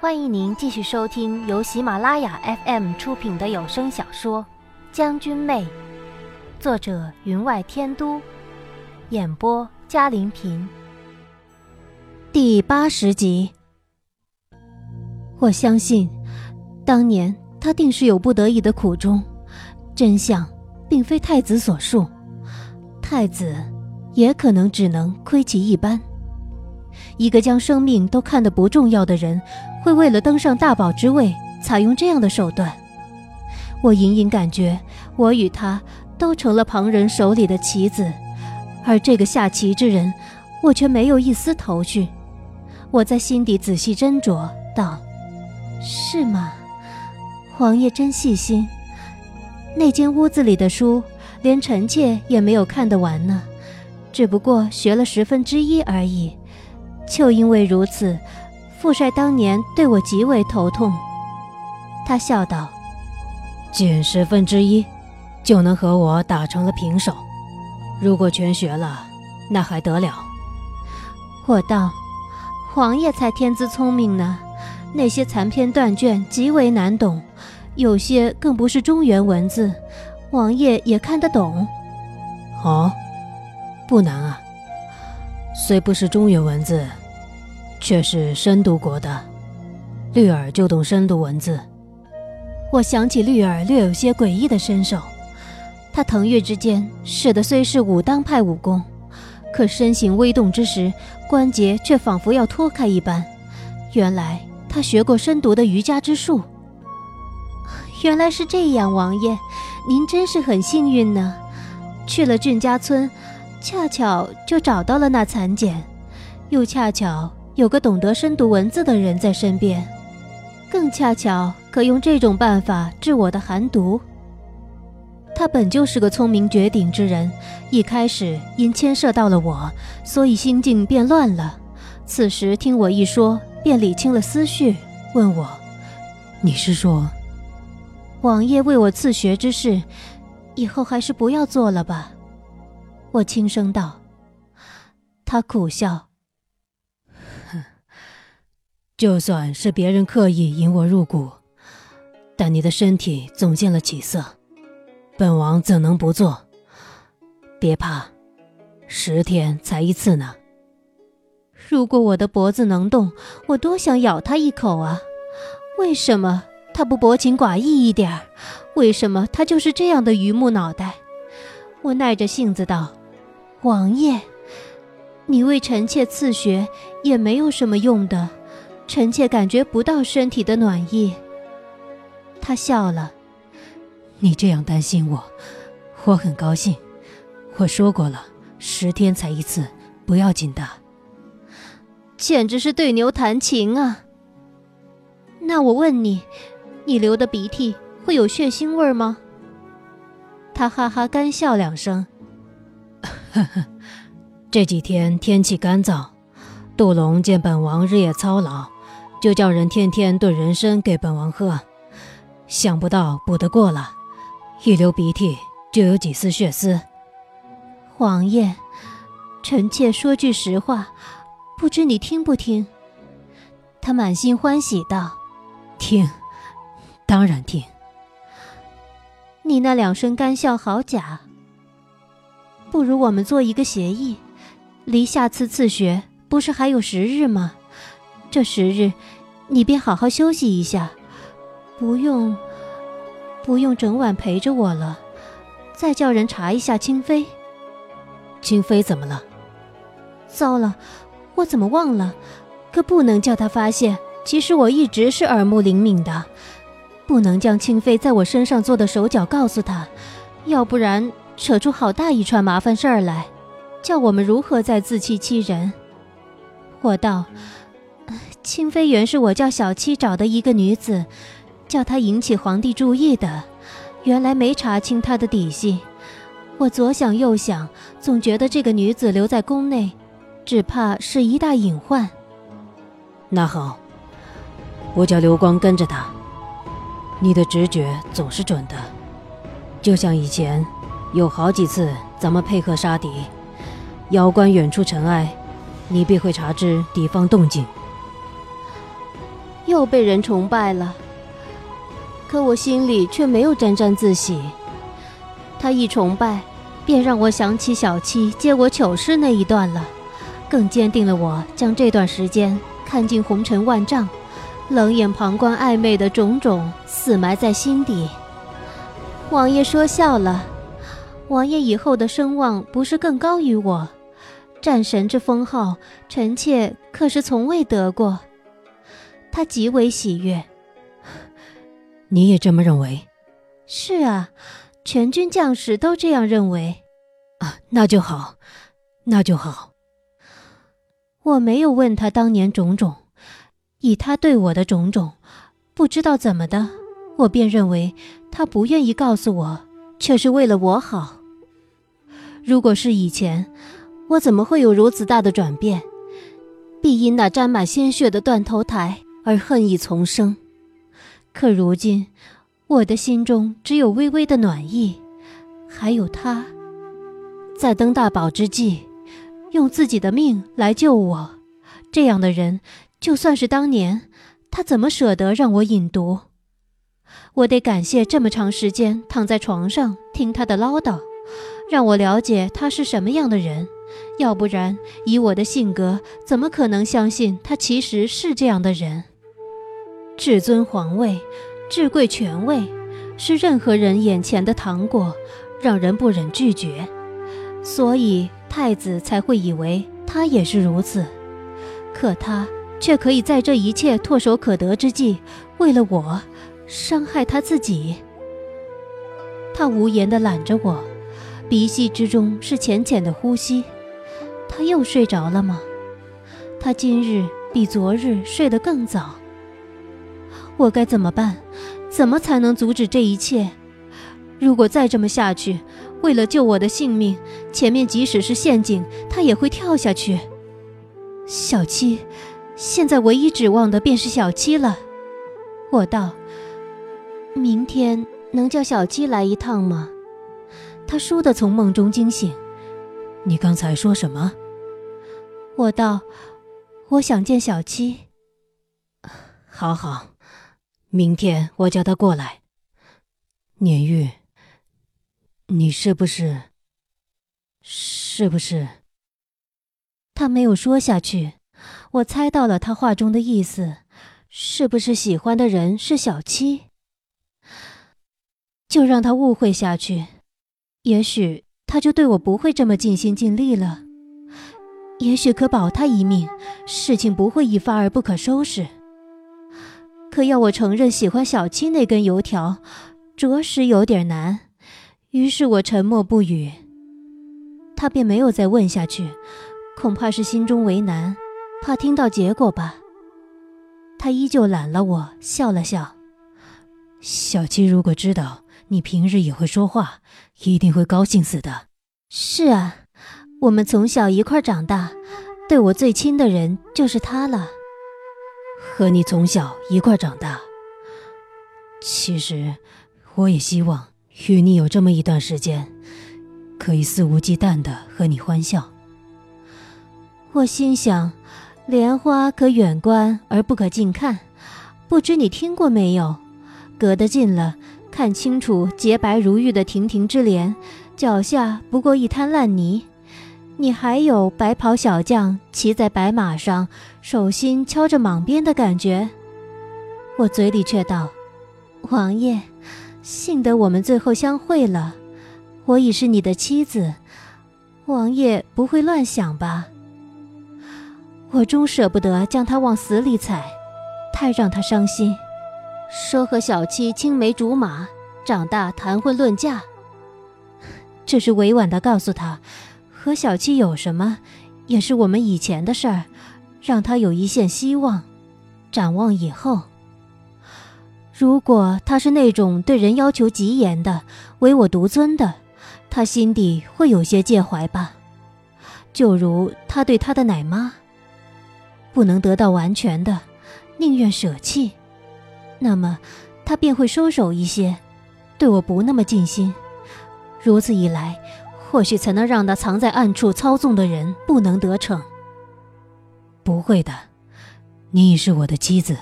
欢迎您继续收听由喜马拉雅 FM 出品的有声小说《将军妹》，作者云外天都，演播嘉玲平。第八十集。我相信，当年他定是有不得已的苦衷，真相并非太子所述，太子也可能只能窥其一斑。一个将生命都看得不重要的人，会为了登上大宝之位，采用这样的手段。我隐隐感觉，我与他都成了旁人手里的棋子，而这个下棋之人，我却没有一丝头绪。我在心底仔细斟酌道：“是吗？王爷真细心。那间屋子里的书，连臣妾也没有看得完呢，只不过学了十分之一而已。”就因为如此，父帅当年对我极为头痛。他笑道：“仅十分之一，就能和我打成了平手。如果全学了，那还得了？”我道：“王爷才天资聪明呢，那些残篇断卷极为难懂，有些更不是中原文字，王爷也看得懂。”哦，不难啊，虽不是中原文字。却是深读过的，绿儿就懂深读文字。我想起绿儿略有些诡异的身手，他腾跃之间使的虽是武当派武功，可身形微动之时，关节却仿佛要脱开一般。原来他学过深读的瑜伽之术。原来是这样，王爷，您真是很幸运呢。去了俊家村，恰巧就找到了那蚕茧，又恰巧。有个懂得深读文字的人在身边，更恰巧可用这种办法治我的寒毒。他本就是个聪明绝顶之人，一开始因牵涉到了我，所以心境变乱了。此时听我一说，便理清了思绪，问我：“你是说，王爷为我赐学之事，以后还是不要做了吧？”我轻声道。他苦笑。就算是别人刻意引我入谷，但你的身体总见了起色，本王怎能不做？别怕，十天才一次呢。如果我的脖子能动，我多想咬他一口啊！为什么他不薄情寡义一点？为什么他就是这样的榆木脑袋？我耐着性子道：“王爷，你为臣妾赐血也没有什么用的。”臣妾感觉不到身体的暖意。他笑了。你这样担心我，我很高兴。我说过了，十天才一次，不要紧的。简直是对牛弹琴啊！那我问你，你流的鼻涕会有血腥味吗？他哈哈干笑两声。呵呵，这几天天气干燥，杜龙见本王日夜操劳。就叫人天天炖人参给本王喝，想不到补得过了，一流鼻涕就有几丝血丝。王爷，臣妾说句实话，不知你听不听？他满心欢喜道：“听，当然听。”你那两声干笑好假。不如我们做一个协议，离下次赐学不是还有十日吗？这十日，你便好好休息一下，不用，不用整晚陪着我了。再叫人查一下清妃。清妃怎么了？糟了，我怎么忘了？可不能叫她发现。其实我一直是耳目灵敏的，不能将清妃在我身上做的手脚告诉她，要不然扯出好大一串麻烦事儿来，叫我们如何再自欺欺人？我道。清妃原是我叫小七找的一个女子，叫她引起皇帝注意的。原来没查清她的底细，我左想右想，总觉得这个女子留在宫内，只怕是一大隐患。那好，我叫刘光跟着她。你的直觉总是准的，就像以前有好几次咱们配合杀敌，妖观远处尘埃，你必会察知敌方动静。又被人崇拜了。可我心里却没有沾沾自喜。他一崇拜，便让我想起小七接我糗事那一段了，更坚定了我将这段时间看尽红尘万丈，冷眼旁观暧昧的种种死埋在心底。王爷说笑了，王爷以后的声望不是更高于我？战神之封号，臣妾可是从未得过。他极为喜悦。你也这么认为？是啊，全军将士都这样认为。啊，那就好，那就好。我没有问他当年种种，以他对我的种种，不知道怎么的，我便认为他不愿意告诉我，却是为了我好。如果是以前，我怎么会有如此大的转变？必因那沾满鲜血的断头台而恨意丛生。可如今，我的心中只有微微的暖意，还有他，在登大宝之际，用自己的命来救我。这样的人，就算是当年，他怎么舍得让我饮毒？我得感谢这么长时间躺在床上听他的唠叨，让我了解他是什么样的人。要不然，以我的性格，怎么可能相信他其实是这样的人？至尊皇位，至贵权位，是任何人眼前的糖果，让人不忍拒绝，所以太子才会以为他也是如此。可他却可以在这一切唾手可得之际，为了我，伤害他自己。他无言地揽着我，鼻息之中是浅浅的呼吸。他又睡着了吗？他今日比昨日睡得更早。我该怎么办？怎么才能阻止这一切？如果再这么下去，为了救我的性命，前面即使是陷阱，他也会跳下去。小七，现在唯一指望的便是小七了。我道：“明天能叫小七来一趟吗？”他倏地从梦中惊醒。你刚才说什么？我道：“我想见小七。”好好。明天我叫他过来。年玉，你是不是？是不是？他没有说下去。我猜到了他话中的意思，是不是喜欢的人是小七？就让他误会下去，也许他就对我不会这么尽心尽力了。也许可保他一命，事情不会一发而不可收拾。可要我承认喜欢小七那根油条，着实有点难。于是我沉默不语。他便没有再问下去，恐怕是心中为难，怕听到结果吧。他依旧揽了我，笑了笑。小七如果知道你平日也会说话，一定会高兴死的。是啊，我们从小一块长大，对我最亲的人就是他了。和你从小一块长大，其实我也希望与你有这么一段时间，可以肆无忌惮的和你欢笑。我心想，莲花可远观而不可近看，不知你听过没有？隔得近了，看清楚洁白如玉的亭亭之莲，脚下不过一滩烂泥。你还有白袍小将骑在白马上，手心敲着蟒鞭的感觉。我嘴里却道：“王爷，幸得我们最后相会了，我已是你的妻子，王爷不会乱想吧？”我终舍不得将他往死里踩，太让他伤心。说和小七青梅竹马，长大谈婚论嫁，这是委婉的告诉他。和小七有什么，也是我们以前的事儿，让他有一线希望，展望以后。如果他是那种对人要求极严的、唯我独尊的，他心底会有些介怀吧。就如他对他的奶妈，不能得到完全的，宁愿舍弃，那么他便会收手一些，对我不那么尽心。如此一来。或许才能让那藏在暗处操纵的人不能得逞。不会的，你已是我的妻子，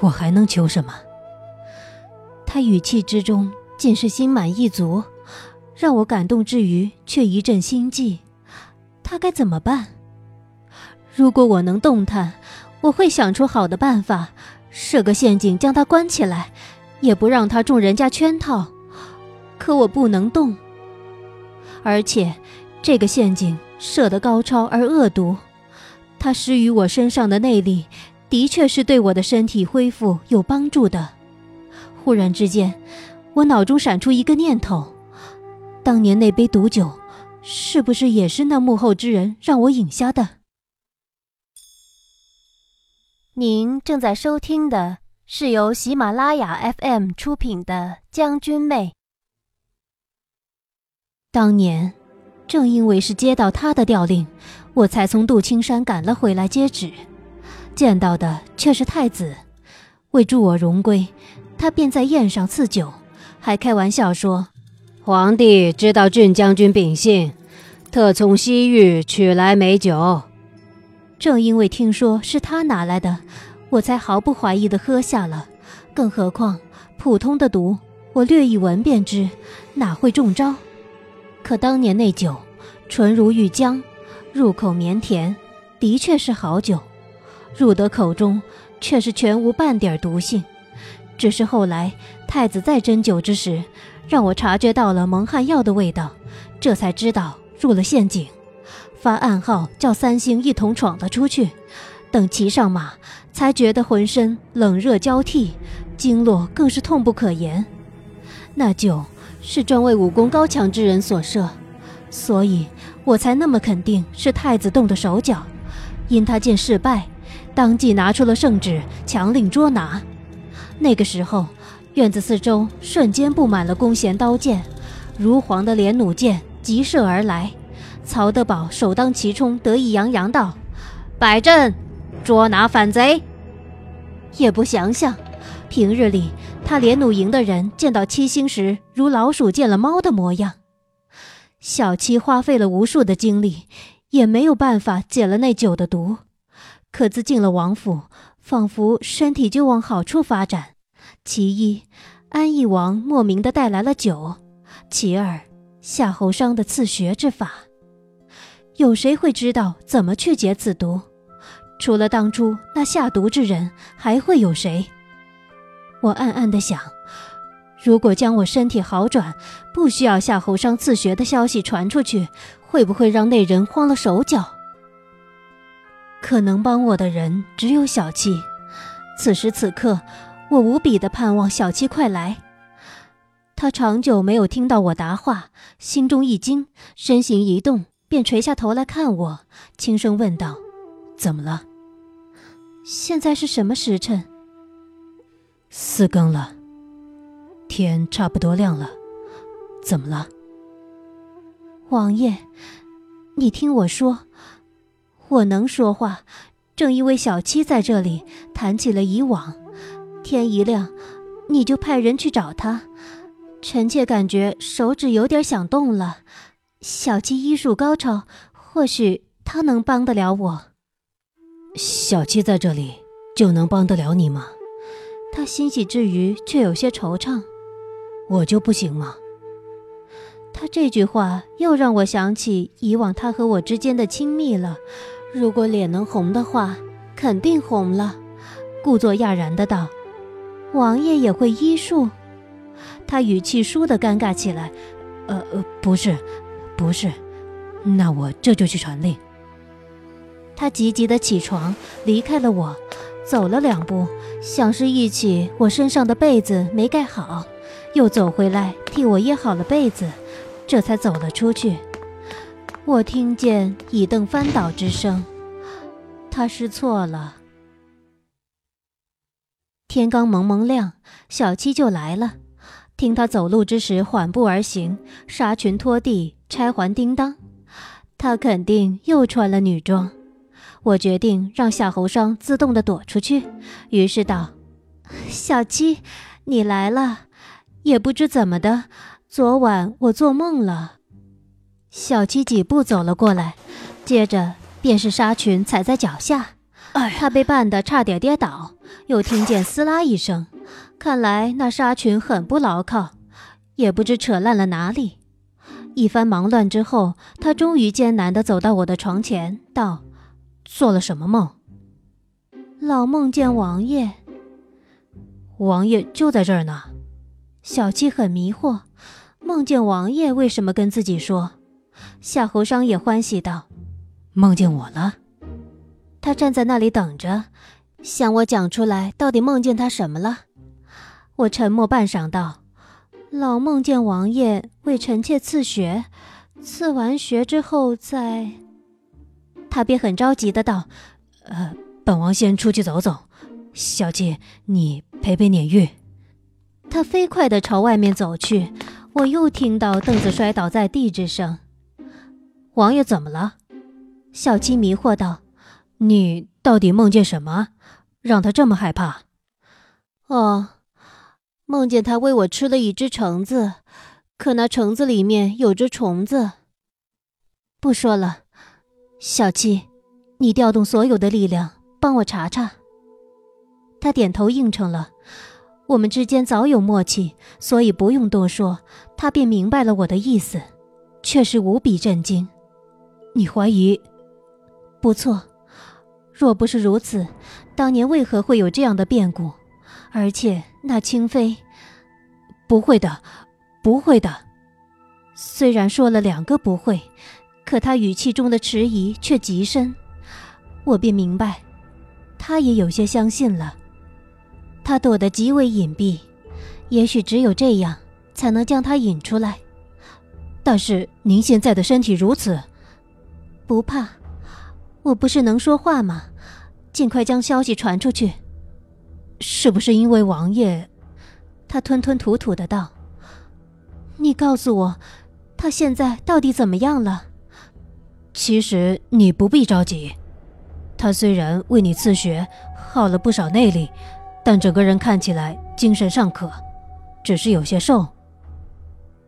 我还能求什么？他语气之中尽是心满意足，让我感动之余却一阵心悸。他该怎么办？如果我能动弹，我会想出好的办法，设个陷阱将他关起来，也不让他中人家圈套。可我不能动，而且这个陷阱设得高超而恶毒，它施于我身上的内力，的确是对我的身体恢复有帮助的。忽然之间，我脑中闪出一个念头：当年那杯毒酒。是不是也是那幕后之人让我饮下的？您正在收听的是由喜马拉雅 FM 出品的《将军妹》。当年，正因为是接到他的调令，我才从杜青山赶了回来接旨，见到的却是太子。为助我荣归，他便在宴上赐酒，还开玩笑说。皇帝知道郡将军秉性，特从西域取来美酒。正因为听说是他拿来的，我才毫不怀疑地喝下了。更何况普通的毒，我略一闻便知，哪会中招？可当年那酒，纯如玉浆，入口绵甜，的确是好酒。入得口中，却是全无半点毒性。只是后来太子在斟酒之时。让我察觉到了蒙汗药的味道，这才知道入了陷阱，发暗号叫三星一同闯了出去。等骑上马，才觉得浑身冷热交替，经络更是痛不可言。那酒是专为武功高强之人所设，所以我才那么肯定是太子动的手脚。因他见事败，当即拿出了圣旨，强令捉拿。那个时候。院子四周瞬间布满了弓弦刀剑，如簧的连弩箭急射而来。曹德宝首当其冲，得意洋洋道：“摆阵，捉拿反贼。”也不想想，平日里他连弩营的人见到七星时，如老鼠见了猫的模样。小七花费了无数的精力，也没有办法解了那酒的毒。可自进了王府，仿佛身体就往好处发展。其一，安义王莫名的带来了酒；其二，夏侯商的刺穴之法，有谁会知道怎么去解此毒？除了当初那下毒之人，还会有谁？我暗暗的想，如果将我身体好转，不需要夏侯商自学的消息传出去，会不会让那人慌了手脚？可能帮我的人只有小七。此时此刻。我无比的盼望小七快来，他长久没有听到我答话，心中一惊，身形一动，便垂下头来看我，轻声问道：“怎么了？现在是什么时辰？”“四更了，天差不多亮了。怎么了？”“王爷，你听我说，我能说话，正因为小七在这里，谈起了以往。”天一亮，你就派人去找他。臣妾感觉手指有点想动了。小七医术高超，或许他能帮得了我。小七在这里就能帮得了你吗？他欣喜之余却有些惆怅。我就不行吗？他这句话又让我想起以往他和我之间的亲密了。如果脸能红的话，肯定红了。故作讶然的道。王爷也会医术，他语气倏地尴尬起来。呃呃，不是，不是，那我这就去传令。他急急地起床，离开了我，走了两步，像是忆起我身上的被子没盖好，又走回来替我掖好了被子，这才走了出去。我听见椅凳翻倒之声，他失错了。天刚蒙蒙亮，小七就来了。听他走路之时缓步而行，纱裙拖地，钗环叮当，他肯定又穿了女装。我决定让夏侯商自动的躲出去，于是道：“小七，你来了。也不知怎么的，昨晚我做梦了。”小七几步走了过来，接着便是纱裙踩在脚下，他被绊得差点跌倒。又听见撕拉一声，看来那纱裙很不牢靠，也不知扯烂了哪里。一番忙乱之后，他终于艰难地走到我的床前，道：“做了什么梦？”“老梦见王爷。”“王爷就在这儿呢。”小七很迷惑，梦见王爷为什么跟自己说？夏侯商也欢喜道：“梦见我了。”他站在那里等着，想我讲出来到底梦见他什么了。我沉默半晌道。老梦见王爷为臣妾赐血，赐完血之后再……他便很着急的道：“呃，本王先出去走走，小七，你陪陪撵玉。”他飞快的朝外面走去，我又听到凳子摔倒在地之声。王爷怎么了？小七迷惑道：“你到底梦见什么，让他这么害怕？”哦。梦见他喂我吃了一只橙子，可那橙子里面有只虫子。不说了，小七，你调动所有的力量帮我查查。他点头应承了。我们之间早有默契，所以不用多说，他便明白了我的意思，却是无比震惊。你怀疑？不错。若不是如此，当年为何会有这样的变故？而且那清妃，不会的，不会的。虽然说了两个不会，可他语气中的迟疑却极深，我便明白，他也有些相信了。他躲得极为隐蔽，也许只有这样才能将他引出来。但是您现在的身体如此，不怕，我不是能说话吗？尽快将消息传出去。是不是因为王爷？他吞吞吐吐的道：“你告诉我，他现在到底怎么样了？”其实你不必着急，他虽然为你刺血，耗了不少内力，但整个人看起来精神尚可，只是有些瘦。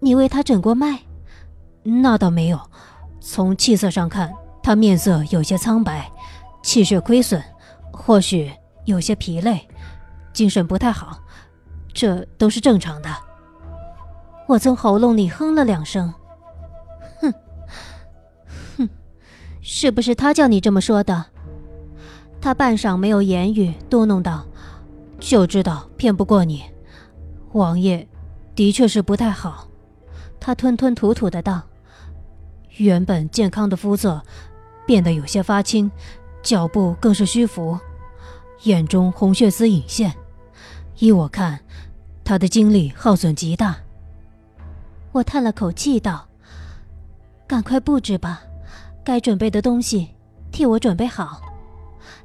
你为他诊过脉？那倒没有，从气色上看，他面色有些苍白，气血亏损，或许有些疲累。精神不太好，这都是正常的。我从喉咙里哼了两声，是不是他叫你这么说的？他半晌没有言语，嘟哝道：“就知道骗不过你，王爷的确是不太好。”他吞吞吐吐的道：“原本健康的肤色变得有些发青，脚步更是虚浮，眼中红血丝隐现。”依我看，他的精力耗损极大。我叹了口气道：“赶快布置吧，该准备的东西替我准备好。”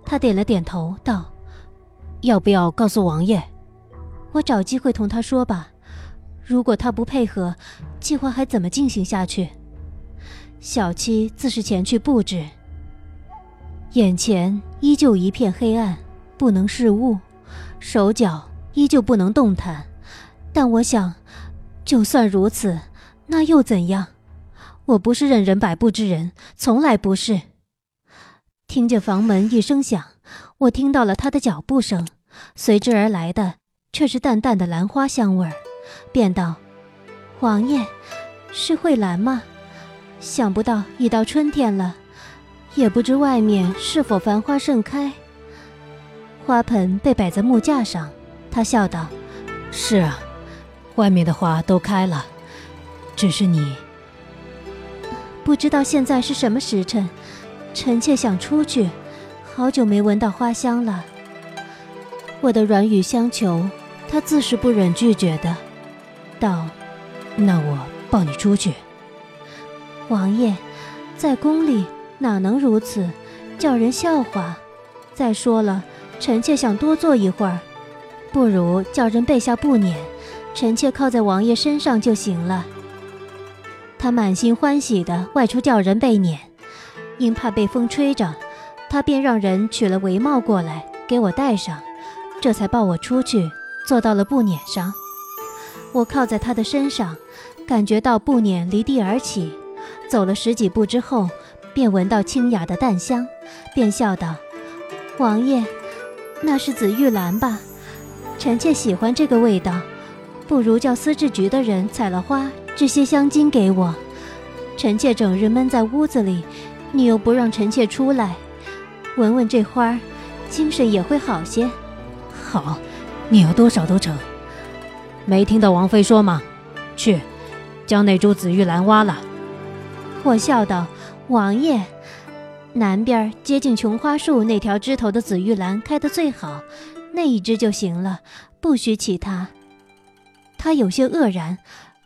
他点了点头道：“要不要告诉王爷？我找机会同他说吧。如果他不配合，计划还怎么进行下去？”小七自是前去布置。眼前依旧一片黑暗，不能视物，手脚。依旧不能动弹，但我想，就算如此，那又怎样？我不是任人摆布之人，从来不是。听见房门一声响，我听到了他的脚步声，随之而来的却是淡淡的兰花香味儿，便道：“王爷，是蕙兰吗？想不到已到春天了，也不知外面是否繁花盛开。”花盆被摆在木架上。他笑道：“是啊，外面的花都开了，只是你不知道现在是什么时辰。臣妾想出去，好久没闻到花香了。”我的软语相求，他自是不忍拒绝的，道：“那我抱你出去。”王爷，在宫里哪能如此，叫人笑话。再说了，臣妾想多坐一会儿。不如叫人备下布辇，臣妾靠在王爷身上就行了。他满心欢喜地外出叫人备辇，因怕被风吹着，他便让人取了帷帽过来给我戴上，这才抱我出去，坐到了布辇上。我靠在他的身上，感觉到布辇离地而起，走了十几步之后，便闻到清雅的淡香，便笑道：“王爷。”那是紫玉兰吧？臣妾喜欢这个味道，不如叫司制局的人采了花，制些香精给我。臣妾整日闷在屋子里，你又不让臣妾出来，闻闻这花儿，精神也会好些。好，你要多少都成。没听到王妃说吗？去，将那株紫玉兰挖了。我笑道：“王爷，南边接近琼花树那条枝头的紫玉兰开得最好，那一只就行了，不许其他。”他有些愕然，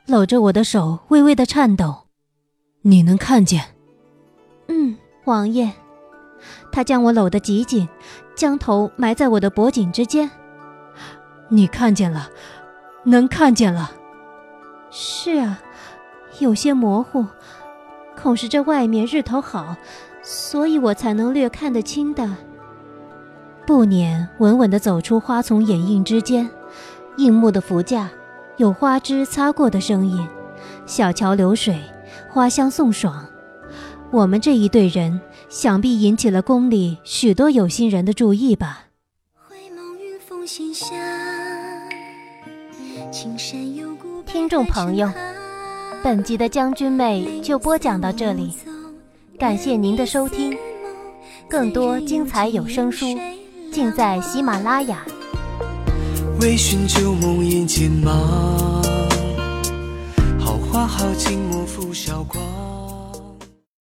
搂着我的手微微的颤抖。你能看见？嗯，王爷。他将我搂得极紧，将头埋在我的脖颈之间。你看见了，能看见了。是啊，有些模糊。恐是这外面日头好，所以我才能略看得清的。不辇稳稳地走出花丛掩映之间，硬木的扶架有花枝擦过的声音，小桥流水，花香送爽。我们这一队人，想必引起了宫里许多有心人的注意吧。听众朋友。本集的将军妹就播讲到这里，感谢您的收听，更多精彩有声书尽在喜马拉雅。微醺旧梦眼前茫，好花好景莫负韶光。